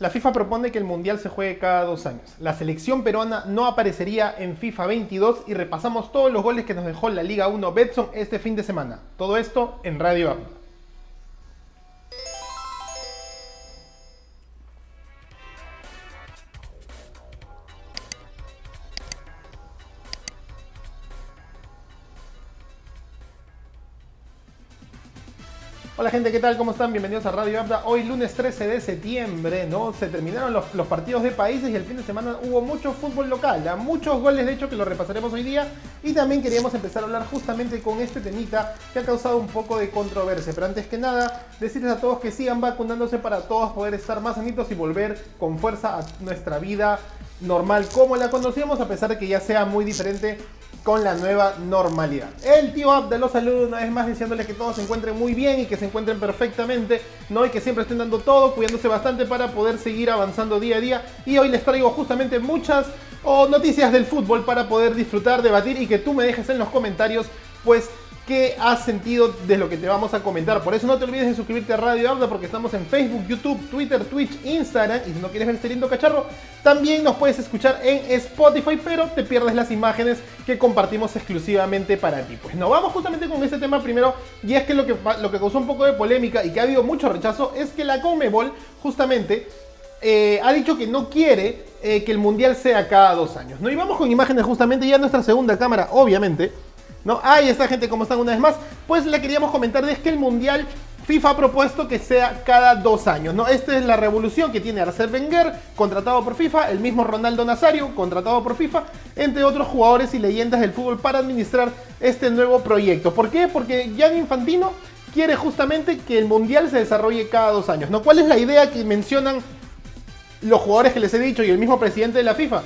La FIFA propone que el Mundial se juegue cada dos años. La selección peruana no aparecería en FIFA 22 y repasamos todos los goles que nos dejó la Liga 1 Betson este fin de semana. Todo esto en Radio Abda. Hola gente, ¿qué tal? ¿Cómo están? Bienvenidos a Radio Abda. Hoy lunes 13 de septiembre, ¿no? Se terminaron los, partidos de países y el fin de semana hubo mucho fútbol local, ¿ya? muchos goles de hecho que lo repasaremos hoy día y también queríamos empezar a hablar justamente con este temita que ha causado un poco de controversia. Pero antes que nada, decirles a todos que sigan vacunándose para todos poder estar más sanitos y volver con fuerza a nuestra vida normal como la conocíamos a pesar de que ya sea muy diferente con la nueva normalidad. El tío Abda los saluda una vez más diciéndole que todos se encuentren muy bien y que se encuentren perfectamente, ¿no? Y que siempre estén dando todo, cuidándose bastante para poder seguir avanzando día a día. Y hoy les traigo justamente muchas noticias del fútbol para poder disfrutar, debatir y que tú me dejes en los comentarios, pues qué has sentido de lo que te vamos a comentar. Por eso no te olvides de suscribirte a Radio Abda porque estamos en Facebook, YouTube, Twitter, Twitch, Instagram. Y si no quieres ver este lindo cacharro, también nos puedes escuchar en Spotify, pero te pierdes las imágenes que compartimos exclusivamente para ti. Pues no, vamos justamente con este tema primero. Y es que lo que, lo que causó un poco de polémica y que ha habido mucho rechazo es que la Conmebol justamente eh, ha dicho que no quiere eh, que el mundial sea cada dos años. ¿no? Y vamos con imágenes justamente ya nuestra segunda cámara, obviamente. ¿No? Ahí está gente, como están una vez más. Pues le queríamos comentar es que el Mundial FIFA ha propuesto que sea cada dos años, ¿no? Esta es la revolución que tiene Arsène Wenger, contratado por FIFA, el mismo Ronaldo Nazario, contratado por FIFA, entre otros jugadores y leyendas del fútbol para administrar este nuevo proyecto. ¿Por qué? Porque Gianni Infantino quiere justamente que el Mundial se desarrolle cada dos años, ¿no? ¿Cuál es la idea que mencionan los jugadores que les he dicho y el mismo presidente de la FIFA?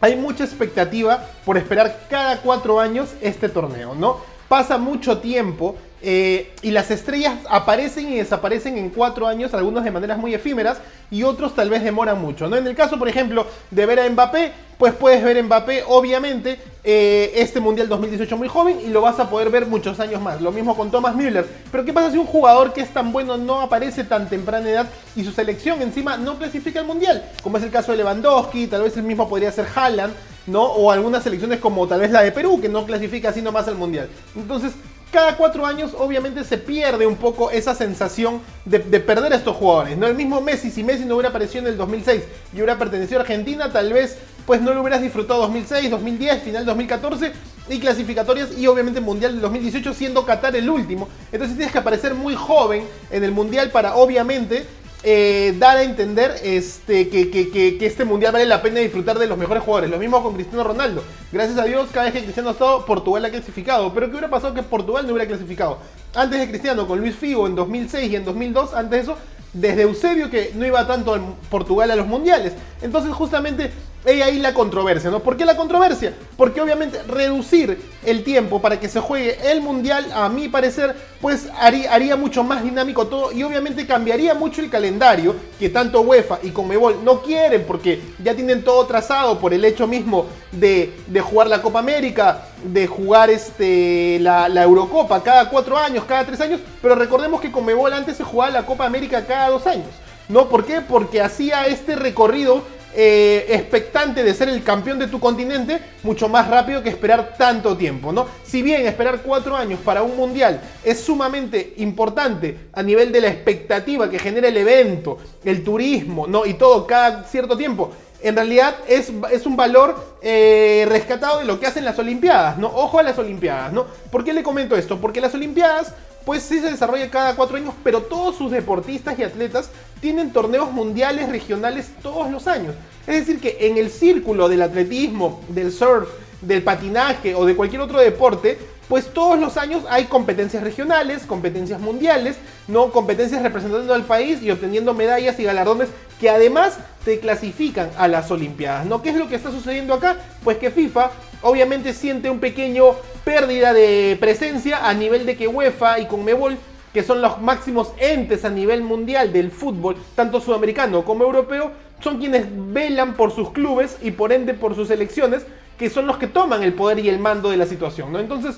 Hay mucha expectativa por esperar cada cuatro años este torneo, ¿no? Pasa mucho tiempo eh, y las estrellas aparecen y desaparecen en cuatro años, algunos de maneras muy efímeras y otros tal vez demoran mucho. ¿no? En el caso, por ejemplo, de ver a Mbappé, pues puedes ver a Mbappé, obviamente, eh, este Mundial 2018 muy joven y lo vas a poder ver muchos años más. Lo mismo con Thomas Müller. Pero ¿qué pasa si un jugador que es tan bueno no aparece tan temprana edad y su selección encima no clasifica al Mundial? Como es el caso de Lewandowski, tal vez el mismo podría ser Haaland. ¿no? O algunas selecciones como tal vez la de Perú, que no clasifica así nomás al Mundial. Entonces, cada cuatro años obviamente se pierde un poco esa sensación de, perder a estos jugadores. ¿no? El mismo Messi, si Messi no hubiera aparecido en el 2006 y hubiera pertenecido a Argentina, tal vez pues no lo hubieras disfrutado 2006, 2010, final 2014 y clasificatorias y obviamente Mundial del 2018 siendo Qatar el último. Entonces tienes que aparecer muy joven en el Mundial para obviamente eh, dar a entender este, que, este mundial vale la pena disfrutar de los mejores jugadores. Lo mismo con Cristiano Ronaldo. Gracias a Dios, cada vez que Cristiano ha estado, Portugal ha clasificado. Pero ¿qué hubiera pasado que Portugal no hubiera clasificado? Antes de Cristiano, con Luis Figo en 2006 y en 2002, antes de eso, desde Eusebio que no iba tanto en Portugal a los mundiales. Entonces justamente hay ahí la controversia, ¿no? ¿Por qué la controversia? Porque obviamente reducir el tiempo para que se juegue el mundial, a mi parecer, pues haría, haría mucho más dinámico todo y obviamente cambiaría mucho el calendario que tanto UEFA y Conmebol no quieren porque ya tienen todo trazado por el hecho mismo de, jugar la Copa América, de jugar este, la, la, Eurocopa cada cuatro años, cada tres años, pero recordemos que Conmebol antes se jugaba la Copa América cada dos años. ¿No? ¿Por qué? Porque hacía este recorrido eh, expectante de ser el campeón de tu continente mucho más rápido que esperar tanto tiempo, ¿no? Si bien esperar cuatro años para un mundial es sumamente importante a nivel de la expectativa que genera el evento, el turismo, ¿no? Y todo cada cierto tiempo, en realidad es, es un valor eh, rescatado de lo que hacen las Olimpiadas, ¿no? Ojo a las Olimpiadas, ¿no? ¿Por qué le comento esto? Porque las Olimpiadas pues sí se desarrolla cada cuatro años, pero todos sus deportistas y atletas tienen torneos mundiales regionales todos los años. Es decir, que en el círculo del atletismo, del surf, del patinaje o de cualquier otro deporte, pues todos los años hay competencias regionales, competencias mundiales, no competencias representando al país y obteniendo medallas y galardones que además te clasifican a las Olimpiadas, ¿no? ¿Qué es lo que está sucediendo acá? Pues que FIFA obviamente siente un pequeño pérdida de presencia a nivel de que UEFA y Conmebol, que son los máximos entes a nivel mundial del fútbol, tanto sudamericano como europeo, son quienes velan por sus clubes y por ende por sus selecciones, que son los que toman el poder y el mando de la situación, ¿no? Entonces,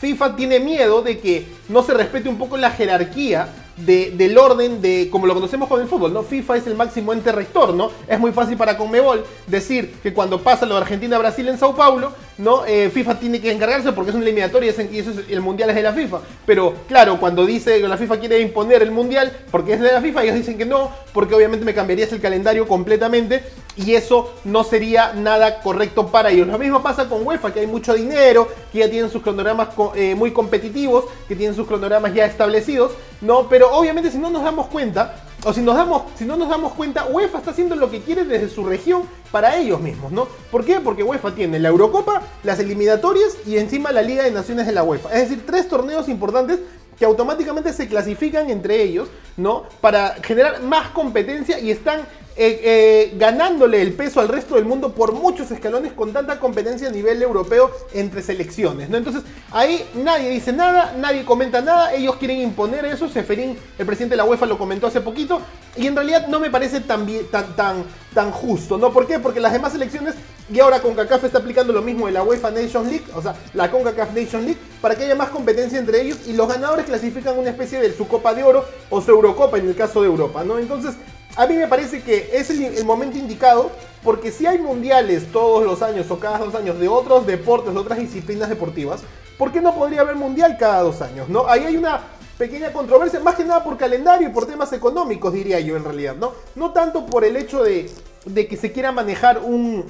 FIFA tiene miedo de que no se respete un poco la jerarquía del orden de como lo conocemos con el fútbol, ¿no? FIFA es el máximo ente rector, ¿no? Es muy fácil para Conmebol decir que cuando pasa lo de Argentina-Brasil en Sao Paulo, ¿no? Eh, FIFA tiene que encargarse porque es una eliminatoria y eso es, el mundial es de la FIFA. Pero claro, cuando dice que la FIFA quiere imponer el mundial porque es de la FIFA, ellos dicen que no, porque obviamente me cambiarías el calendario completamente y eso no sería nada correcto para ellos. Lo mismo pasa con UEFA, que hay mucho dinero, que ya tienen sus cronogramas eh, muy competitivos, que tienen sus cronogramas ya establecidos, ¿no? Pero obviamente si no nos damos cuenta, o si, nos damos, si no nos damos cuenta, UEFA está haciendo lo que quiere desde su región para ellos mismos, ¿no? ¿Por qué? Porque UEFA tiene la Eurocopa, las eliminatorias y encima la Liga de Naciones de la UEFA. Es decir, tres torneos importantes que automáticamente se clasifican entre ellos, ¿no? Para generar más competencia y están eh, eh, ganándole el peso al resto del mundo por muchos escalones con tanta competencia a nivel europeo entre selecciones. ¿no? Entonces ahí nadie dice nada, nadie comenta nada, ellos quieren imponer eso, Seferín, el presidente de la UEFA, lo comentó hace poquito, y en realidad no me parece tan, tan, tan, tan justo, ¿no? ¿Por qué? Porque las demás selecciones, y ahora CONCACAF está aplicando lo mismo de la UEFA Nations League, o sea, la CONCACAF Nations League, para que haya más competencia entre ellos, y los ganadores clasifican una especie de su Copa de Oro o su Eurocopa en el caso de Europa, ¿no? Entonces, a mí me parece que es el, momento indicado porque si hay mundiales todos los años o cada dos años de otros deportes, de otras disciplinas deportivas, ¿por qué no podría haber mundial cada dos años? ¿no? Ahí hay una pequeña controversia, más que nada por calendario y por temas económicos, diría yo en realidad, ¿no? No tanto por el hecho de, de que se quiera manejar un,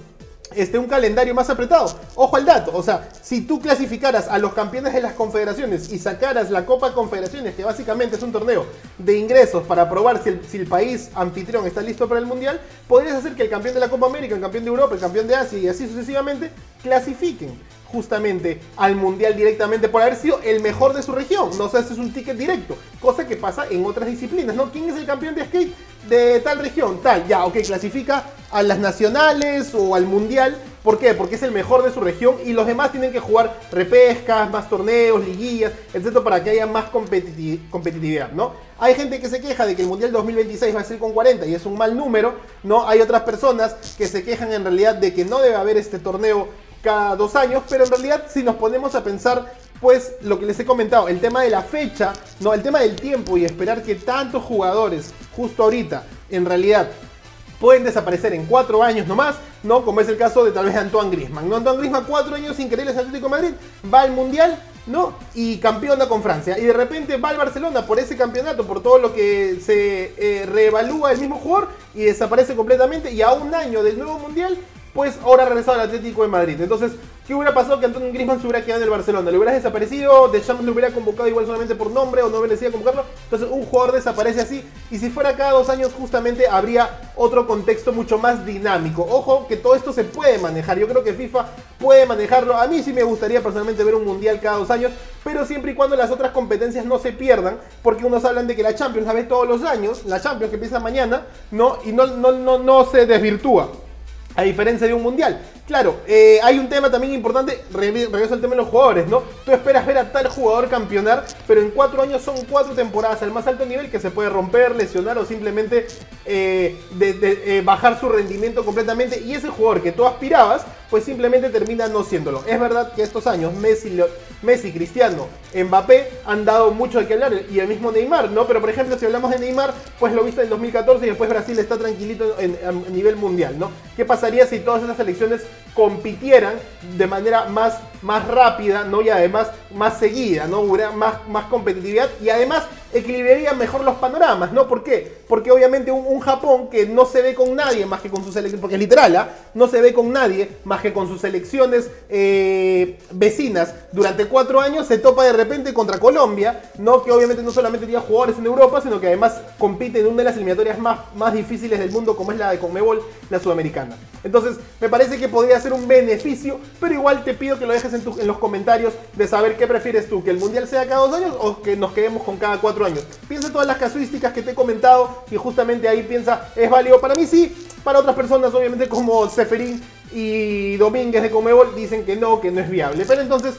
este, un calendario más apretado. Ojo al dato, o sea, si tú clasificaras a los campeones de las confederaciones y sacaras la Copa Confederaciones, que básicamente es un torneo de ingresos para probar si el, si el, país anfitrión está listo para el Mundial, podrías hacer que el campeón de la Copa América, el campeón de Europa, el campeón de Asia y así sucesivamente clasifiquen justamente al mundial directamente por haber sido el mejor de su región. No sé, si es un ticket directo, cosa que pasa en otras disciplinas, ¿no? ¿Quién es el campeón de skate de tal región? Tal, ya, ok, clasifica a las nacionales o al mundial. ¿Por qué? Porque es el mejor de su región y los demás tienen que jugar repescas, más torneos, liguillas, etcétera, para que haya más competitividad, ¿no? Hay gente que se queja de que el Mundial 2026 va a ser con 40 y es un mal número, ¿no? Hay otras personas que se quejan en realidad de que no debe haber este torneo cada dos años, pero en realidad si nos ponemos a pensar, pues lo que les he comentado, el tema de la fecha, no, el tema del tiempo y esperar que tantos jugadores justo ahorita, en realidad, pueden desaparecer en cuatro años nomás, ¿no? Como es el caso de tal vez Antoine Griezmann, ¿no? Antoine Griezmann cuatro años querer el Atlético de Madrid, va al Mundial, ¿no? Y campeona con Francia. Y de repente va al Barcelona por ese campeonato, por todo lo que se eh, reevalúa el mismo jugador y desaparece completamente. Y a un año del nuevo Mundial pues ahora ha regresado al Atlético de Madrid. Entonces, ¿qué hubiera pasado que Antonio Griezmann se hubiera quedado en el Barcelona? ¿Le hubiera desaparecido? ¿De Champs lo hubiera convocado igual solamente por nombre o no merecía convocarlo? Entonces, un jugador desaparece así. Y si fuera cada dos años, justamente habría otro contexto mucho más dinámico. Ojo, que todo esto se puede manejar. Yo creo que FIFA puede manejarlo. A mí sí me gustaría personalmente ver un mundial cada dos años, pero siempre y cuando las otras competencias no se pierdan, porque unos hablan de que la Champions la ve todos los años, la Champions que empieza mañana, ¿no? Y no, no, no, no se desvirtúa a diferencia de un mundial. Claro, eh, hay un tema también importante, regreso al tema de los jugadores, ¿no? Tú esperas ver a tal jugador campeonar, pero en cuatro años son cuatro temporadas al más alto nivel que se puede romper, lesionar o simplemente eh, eh, bajar su rendimiento completamente. Y ese jugador que tú aspirabas, pues simplemente termina no siéndolo. Es verdad que estos años Messi, Messi, Cristiano, Mbappé han dado mucho de qué hablar y el mismo Neymar, ¿no? Pero por ejemplo, si hablamos de Neymar, pues lo viste en 2014 y después Brasil está tranquilito a nivel mundial, ¿no? ¿Qué pasaría si todas esas selecciones compitieran de manera más, más rápida, ¿no? Y además más seguida, ¿no? Hubiera más, más competitividad y además equilibraría mejor los panoramas, ¿no? ¿Por qué? Porque obviamente un, Japón que no se ve con nadie más que con sus selecciones, porque es literal, ¿ah? No se ve con nadie más que con sus selecciones eh, vecinas durante cuatro años, se topa de repente contra Colombia, ¿no? Que obviamente no solamente tiene jugadores en Europa, sino que además compite en una de las eliminatorias más, más difíciles del mundo, como es la de Conmebol, la sudamericana. Entonces, me parece que podría ser un beneficio, pero igual te pido que lo dejes en, los comentarios de saber qué prefieres tú, que el Mundial sea cada dos años o que nos quedemos con cada cuatro años. Piensa en todas las casuísticas que te he comentado y justamente ahí piensa, ¿es válido para mí? Sí, para otras personas obviamente como Seferín y Domínguez de Comebol dicen que no, que no es viable. Pero entonces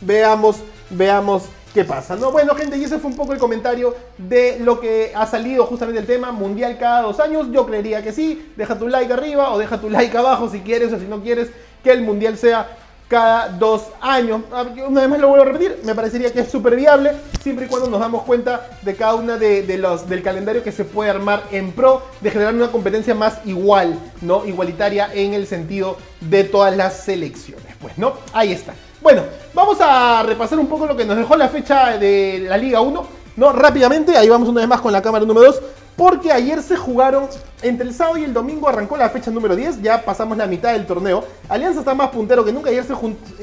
veamos, veamos qué pasa. ¿no? Bueno, gente, y ese fue un poco el comentario de lo que ha salido justamente el tema mundial cada dos años. Yo creería que sí. Deja tu like arriba o deja tu like abajo si quieres o si no quieres que el mundial sea cada dos años. Una vez más lo vuelvo a repetir, me parecería que es súper viable. siempre y cuando nos damos cuenta de cada una de, los del calendario que se puede armar en pro, de generar una competencia más igual, ¿no? Igualitaria en el sentido de todas las selecciones. Pues, ¿no? Ahí está. Bueno, vamos a repasar un poco lo que nos dejó la fecha de la Liga 1. No, rápidamente, ahí vamos una vez más con la cámara número 2. Porque ayer se jugaron, entre el sábado y el domingo arrancó la fecha número 10, ya pasamos la mitad del torneo. Alianza está más puntero que nunca, ayer se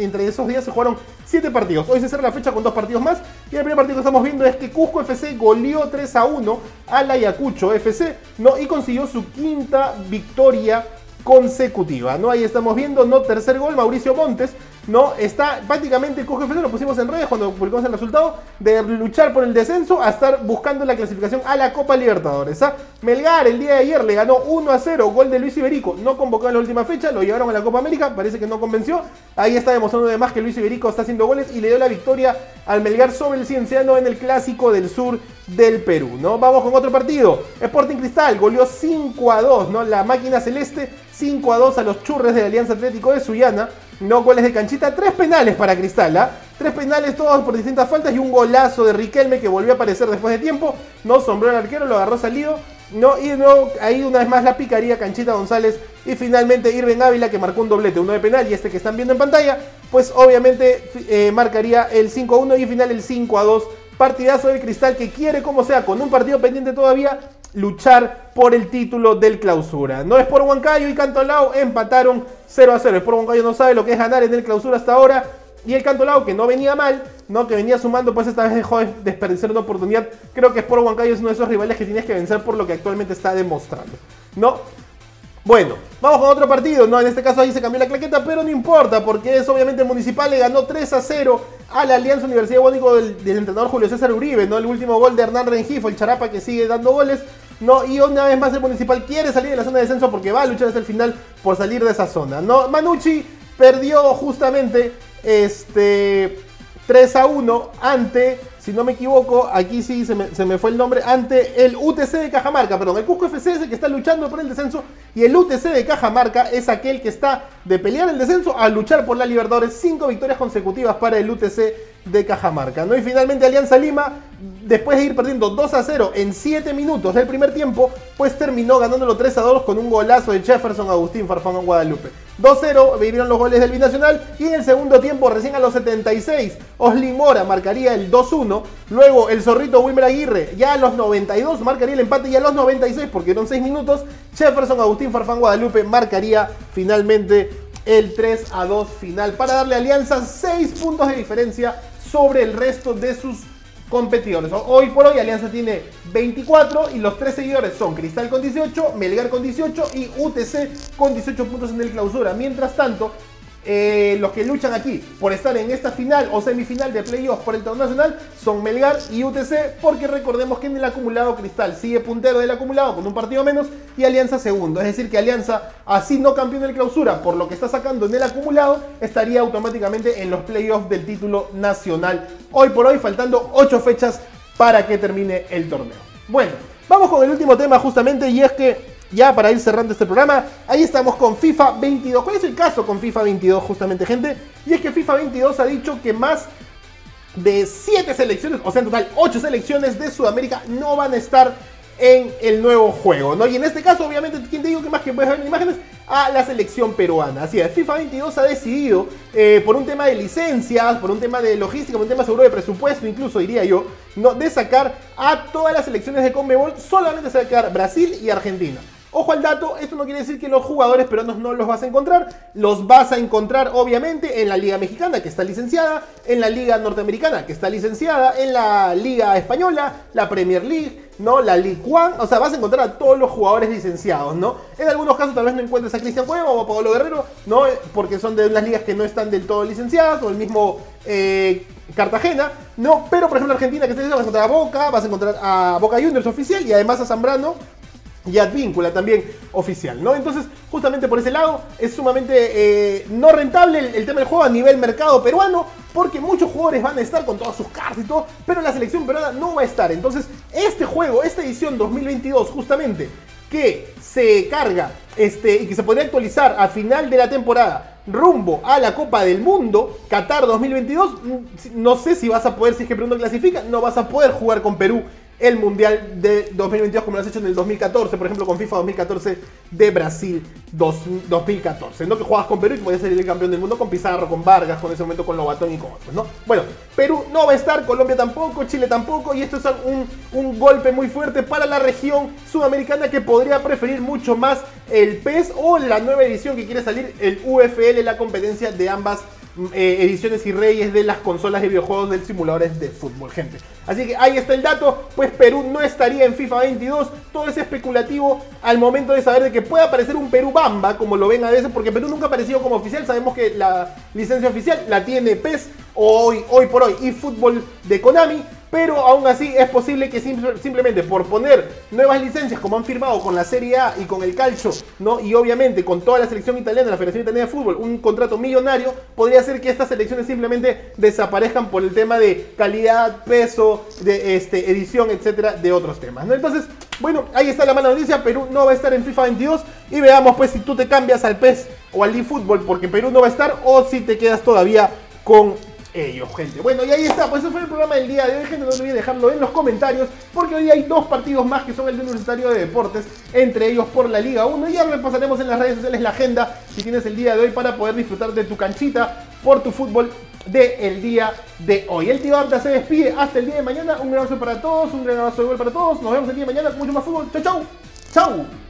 entre esos días se jugaron 7 partidos. Hoy se cierra la fecha con dos partidos más. Y el primer partido que estamos viendo es que Cusco FC goleó 3 a 1 al Ayacucho FC ¿no? y consiguió su quinta victoria consecutiva. ¿no? Ahí estamos viendo, ¿no? Tercer gol, Mauricio Montes ¿no? Está prácticamente Coge FC, lo pusimos en redes cuando publicamos el resultado, de luchar por el descenso a estar buscando la clasificación a la Copa Libertadores. ¿ah? Melgar el día de ayer le ganó 1 a 0, gol de Luis Iberico, no convocado en la última fecha, lo llevaron a la Copa América, parece que no convenció. Ahí está demostrando además que Luis Iberico está haciendo goles y le dio la victoria al Melgar sobre el Cienciano en el clásico del sur del Perú, ¿no? Vamos con otro partido. Sporting Cristal goleó 5 a 2, ¿no? La máquina celeste 5 a 2 a los churres de la Alianza Atlético de Sullana. No goles de canchita, tres penales para Cristal, ¿ah? Tres penales todos por distintas faltas y un golazo de Riquelme que volvió a aparecer después de tiempo. No sombró el arquero, lo agarró salido. No, y no, ahí una vez más la picaría Canchita González y finalmente Irving Ávila que marcó un doblete, uno de penal y este que están viendo en pantalla, pues obviamente eh, marcaría el 5-1 y final el 5-2. Partidazo del Cristal que quiere como sea, con un partido pendiente todavía, luchar por el título del clausura. No es por Huancayo y Cantolao empataron 0 a 0. Es por Huancayo no sabe lo que es ganar en el clausura hasta ahora. Y el Cantolao, que no venía mal, no que venía sumando, pues esta vez dejó de desperdiciar una oportunidad. Creo que es por Huancayo es uno de esos rivales que tienes que vencer por lo que actualmente está demostrando. ¿No? Bueno, vamos con otro partido, ¿no? En este caso ahí se cambió la claqueta, pero no importa, porque es obviamente Municipal, le ganó 3 a 0 a la Alianza Universidad Bónico del, del, entrenador Julio César Uribe, ¿no? El último gol de Hernán Rengifo, el charapa que sigue dando goles, ¿no? Y una vez más el Municipal quiere salir de la zona de descenso porque va a luchar hasta el final por salir de esa zona, ¿no? Manucci perdió justamente este 3 a 1 ante si no me equivoco, aquí sí se me, fue el nombre, ante el UTC de Cajamarca, perdón, el Cusco FC es el que está luchando por el descenso y el UTC de Cajamarca es aquel que está de pelear el descenso a luchar por la Libertadores, cinco victorias consecutivas para el UTC de Cajamarca, ¿no? Y finalmente Alianza Lima, después de ir perdiendo 2 a 0 en 7 minutos del primer tiempo, pues terminó ganándolo 3 a 2 con un golazo de Jefferson Agustín Farfán Guadalupe. 2-0 vivieron los goles del Binacional y en el segundo tiempo, recién a los 76, Oslin Mora marcaría el 2-1. Luego el zorrito Wilmer Aguirre ya a los 92 marcaría el empate y a los 96, porque eran 6 minutos, Jefferson Agustín Farfán Guadalupe marcaría finalmente el 3 a 2 final para darle a Alianza 6 puntos de diferencia sobre el resto de sus competidores. Hoy por hoy Alianza tiene 24 y los tres seguidores son Cristal con 18, Melgar con 18 y UTC con 18 puntos en el clausura. Mientras tanto, eh, los que luchan aquí por estar en esta final o semifinal de playoffs por el torneo nacional son Melgar y UTC, porque recordemos que en el acumulado Cristal sigue puntero del acumulado con un partido menos y Alianza segundo. Es decir, que Alianza, así no campeón del clausura por lo que está sacando en el acumulado, estaría automáticamente en los playoffs del título nacional. Hoy por hoy, faltando 8 fechas para que termine el torneo. Bueno, vamos con el último tema justamente y es que ya para ir cerrando este programa, ahí estamos con FIFA 22. ¿Cuál es el caso con FIFA 22 justamente, gente? Y es que FIFA 22 ha dicho que más de 7 selecciones, o sea, en total 8 selecciones de Sudamérica no van a estar en el nuevo juego, ¿no? Y en este caso, obviamente, ¿quién te digo que más que puedes ver en imágenes? A la selección peruana. Así es, FIFA 22 ha decidido, eh, por un tema de licencias, por un tema de logística, por un tema seguro de presupuesto, incluso diría yo, ¿no? de sacar a todas las selecciones de Conmebol, solamente quedar Brasil y Argentina. Ojo al dato, esto no quiere decir que los jugadores peruanos no los vas a encontrar, los vas a encontrar obviamente en la Liga Mexicana que está licenciada, en la Liga Norteamericana que está licenciada, en la Liga Española, la Premier League, ¿no? La Ligue One, o sea, vas a encontrar a todos los jugadores licenciados, ¿no? En algunos casos tal vez no encuentres a Cristian Cueva o a Pablo Guerrero, ¿no? Porque son de unas ligas que no están del todo licenciadas, o el mismo eh, Cartagena, ¿no? Pero por ejemplo Argentina que está vas a encontrar a Boca, vas a encontrar a Boca Juniors oficial y además a Zambrano y Advíncula también oficial, ¿no? Entonces, justamente por ese lado, es sumamente eh, no rentable el, tema del juego a nivel mercado peruano, porque muchos jugadores van a estar con todas sus cartas y todo, pero la selección peruana no va a estar. Entonces, este juego, esta edición 2022, justamente, que se carga este, y que se podría actualizar a final de la temporada, rumbo a la Copa del Mundo, Qatar 2022. No sé si vas a poder, si es que Perú clasifica, no vas a poder jugar con Perú el Mundial de 2022 como lo has hecho en el 2014, por ejemplo con FIFA 2014 de Brasil 2014, ¿no? Que jugabas con Perú y podías ser el campeón del mundo con Pizarro, con Vargas, con ese momento con Lobatón y con otros, ¿no? Bueno, Perú no va a estar, Colombia tampoco, Chile tampoco, y esto es un, un golpe muy fuerte para la región sudamericana que podría preferir mucho más el PES o la nueva edición que quiere salir, el UFL, la competencia de ambas eh, ediciones y reyes de las consolas de videojuegos del simuladores de fútbol, gente. Así que ahí está el dato, pues Perú no estaría en FIFA 22, todo es especulativo al momento de saber de que puede aparecer un Perú Bamba, como lo ven a veces, porque Perú nunca ha aparecido como oficial, sabemos que la licencia oficial la tiene PES hoy, hoy por hoy y fútbol de Konami, pero aún así es posible que simplemente por poner nuevas licencias como han firmado con la Serie A y con el Calcio, ¿no? Y obviamente con toda la selección italiana, la Federación Italiana de Fútbol, un contrato millonario, podría ser que estas selecciones simplemente desaparezcan por el tema de calidad, peso, de este, edición, etcétera, de otros temas, ¿no? Entonces, bueno, ahí está la mala noticia, Perú no va a estar en FIFA 22 y veamos pues si tú te cambias al PES o al eFootball porque Perú no va a estar o si te quedas todavía con ellos, gente. Bueno, y ahí está, pues eso fue el programa del día de hoy, gente. No olviden dejarlo en los comentarios, porque hoy hay dos partidos más que son el de Universitario de Deportes, entre ellos por la Liga 1. Y ya repasaremos en las redes sociales la agenda si tienes el día de hoy para poder disfrutar de tu canchita por tu fútbol del día de hoy. El tío Abda se despide hasta el día de mañana. Un gran abrazo para todos, un gran abrazo de gol para todos. Nos vemos el día de mañana con mucho más fútbol. Chau, chau. Chau.